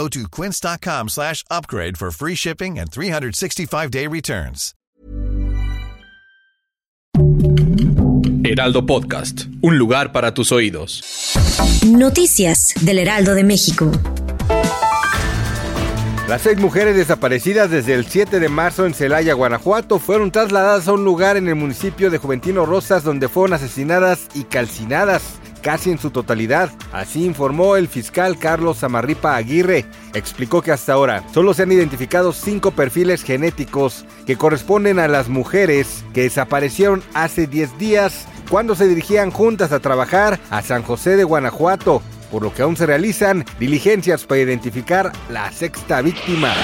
Go to quince.com slash upgrade for free shipping and 365-day returns. Heraldo Podcast, un lugar para tus oídos. Noticias del Heraldo de México. Las seis mujeres desaparecidas desde el 7 de marzo en Celaya, Guanajuato, fueron trasladadas a un lugar en el municipio de Juventino Rosas donde fueron asesinadas y calcinadas casi en su totalidad. Así informó el fiscal Carlos Amarripa Aguirre. Explicó que hasta ahora solo se han identificado cinco perfiles genéticos que corresponden a las mujeres que desaparecieron hace 10 días cuando se dirigían juntas a trabajar a San José de Guanajuato por lo que aún se realizan diligencias para identificar la sexta víctima.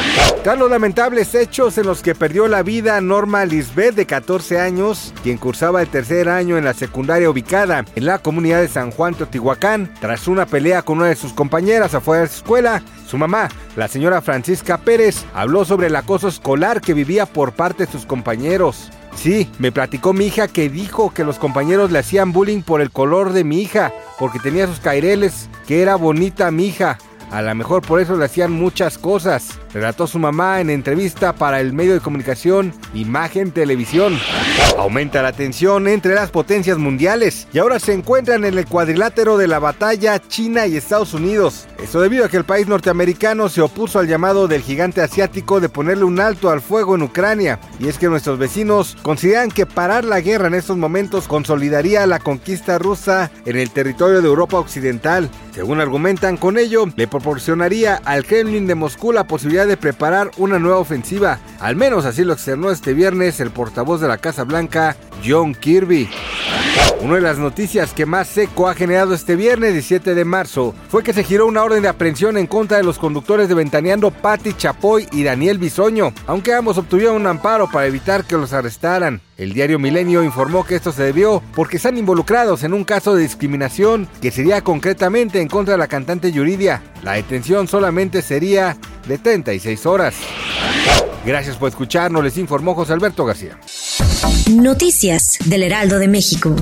Tras los lamentables hechos en los que perdió la vida Norma Lisbeth de 14 años, quien cursaba el tercer año en la secundaria ubicada en la comunidad de San Juan Teotihuacán, tras una pelea con una de sus compañeras afuera de su escuela, su mamá, la señora Francisca Pérez, habló sobre el acoso escolar que vivía por parte de sus compañeros. Sí, me platicó mi hija que dijo que los compañeros le hacían bullying por el color de mi hija, porque tenía sus caireles, que era bonita mi hija. A lo mejor por eso le hacían muchas cosas, relató su mamá en entrevista para el medio de comunicación Imagen Televisión. Aumenta la tensión entre las potencias mundiales y ahora se encuentran en el cuadrilátero de la batalla China y Estados Unidos. Esto debido a que el país norteamericano se opuso al llamado del gigante asiático de ponerle un alto al fuego en Ucrania. Y es que nuestros vecinos consideran que parar la guerra en estos momentos consolidaría la conquista rusa en el territorio de Europa Occidental. Según argumentan con ello, le proporcionaría al Kremlin de Moscú la posibilidad de preparar una nueva ofensiva. Al menos así lo externó este viernes el portavoz de la Casa Blanca, John Kirby. Una de las noticias que más seco ha generado este viernes 17 de marzo fue que se giró una orden de aprehensión en contra de los conductores de Ventaneando Patti Chapoy y Daniel Bisoño, aunque ambos obtuvieron un amparo para evitar que los arrestaran. El diario Milenio informó que esto se debió porque están involucrados en un caso de discriminación que sería concretamente en contra de la cantante Yuridia. La detención solamente sería de 36 horas. Gracias por escucharnos, les informó José Alberto García. Noticias del Heraldo de México.